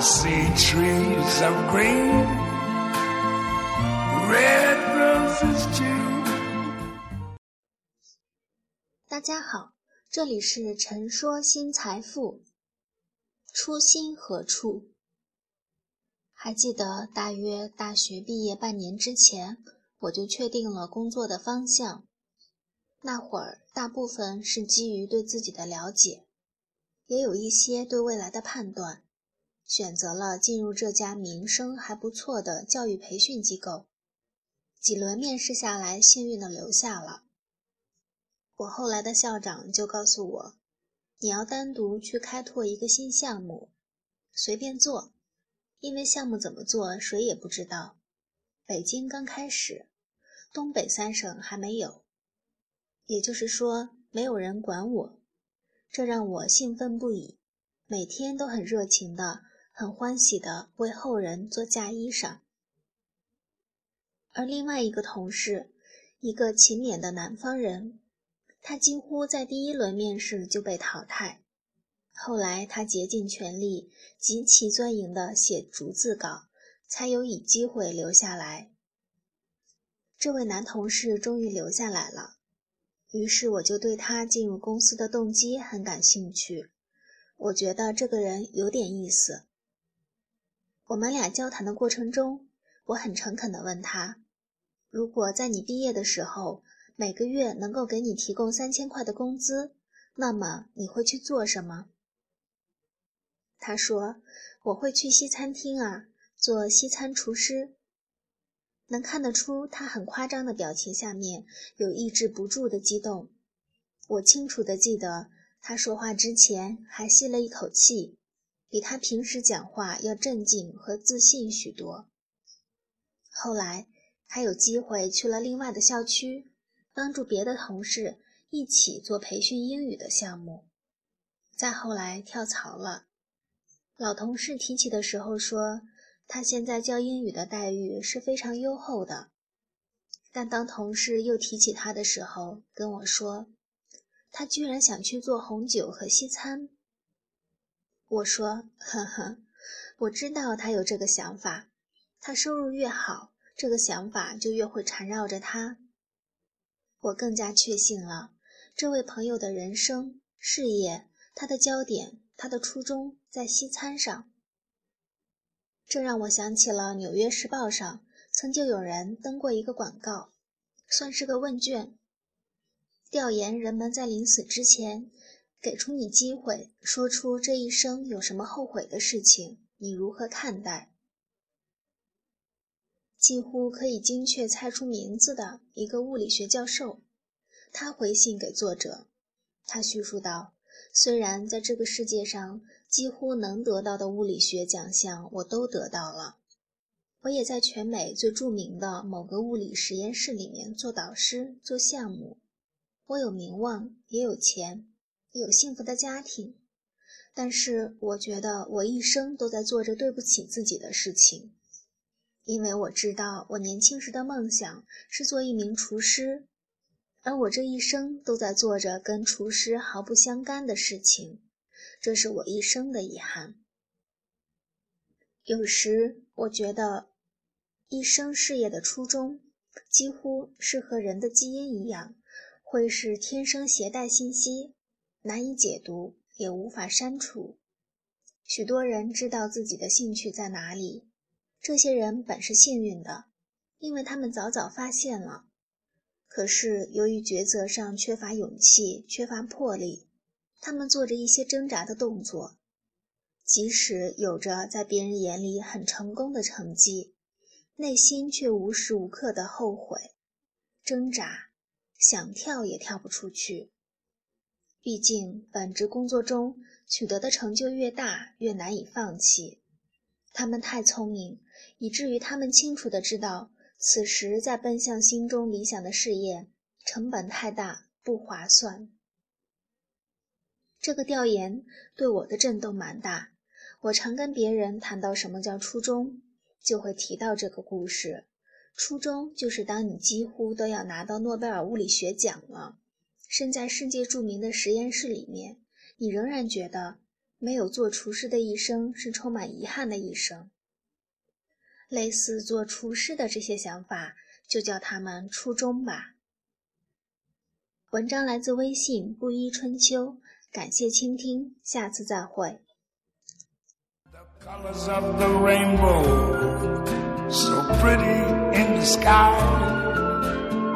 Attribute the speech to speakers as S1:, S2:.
S1: See trees of green, red roses too.
S2: 大家好，这里是陈说新财富。初心何处？还记得大约大学毕业半年之前，我就确定了工作的方向。那会儿，大部分是基于对自己的了解，也有一些对未来的判断，选择了进入这家名声还不错的教育培训机构。几轮面试下来，幸运的留下了。我后来的校长就告诉我：“你要单独去开拓一个新项目，随便做，因为项目怎么做谁也不知道。北京刚开始，东北三省还没有。”也就是说，没有人管我，这让我兴奋不已，每天都很热情的、很欢喜的为后人做嫁衣裳。而另外一个同事，一个勤勉的南方人，他几乎在第一轮面试就被淘汰。后来他竭尽全力、极其钻营的写逐字稿，才有以机会留下来。这位男同事终于留下来了。于是我就对他进入公司的动机很感兴趣，我觉得这个人有点意思。我们俩交谈的过程中，我很诚恳地问他：“如果在你毕业的时候，每个月能够给你提供三千块的工资，那么你会去做什么？”他说：“我会去西餐厅啊，做西餐厨师。”能看得出，他很夸张的表情下面有抑制不住的激动。我清楚的记得，他说话之前还吸了一口气，比他平时讲话要镇静和自信许多。后来，他有机会去了另外的校区，帮助别的同事一起做培训英语的项目。再后来跳槽了，老同事提起的时候说。他现在教英语的待遇是非常优厚的，但当同事又提起他的时候，跟我说，他居然想去做红酒和西餐。我说：“呵呵，我知道他有这个想法，他收入越好，这个想法就越会缠绕着他。”我更加确信了，这位朋友的人生、事业，他的焦点、他的初衷在西餐上。这让我想起了《纽约时报》上曾经有人登过一个广告，算是个问卷，调研人们在临死之前，给出你机会，说出这一生有什么后悔的事情，你如何看待？几乎可以精确猜出名字的一个物理学教授，他回信给作者，他叙述道：“虽然在这个世界上。”几乎能得到的物理学奖项我都得到了，我也在全美最著名的某个物理实验室里面做导师、做项目。我有名望，也有钱，有幸福的家庭。但是我觉得我一生都在做着对不起自己的事情，因为我知道我年轻时的梦想是做一名厨师，而我这一生都在做着跟厨师毫不相干的事情。这是我一生的遗憾。有时我觉得，一生事业的初衷，几乎是和人的基因一样，会是天生携带信息，难以解读，也无法删除。许多人知道自己的兴趣在哪里，这些人本是幸运的，因为他们早早发现了。可是由于抉择上缺乏勇气，缺乏魄力。他们做着一些挣扎的动作，即使有着在别人眼里很成功的成绩，内心却无时无刻的后悔、挣扎，想跳也跳不出去。毕竟，本职工作中取得的成就越大，越难以放弃。他们太聪明，以至于他们清楚的知道，此时在奔向心中理想的事业，成本太大，不划算。这个调研对我的震动蛮大。我常跟别人谈到什么叫初衷，就会提到这个故事。初衷就是当你几乎都要拿到诺贝尔物理学奖了，身在世界著名的实验室里面，你仍然觉得没有做厨师的一生是充满遗憾的一生。类似做厨师的这些想法，就叫他们初衷吧。文章来自微信布衣春秋，感谢倾听，下次再会。
S1: colors of the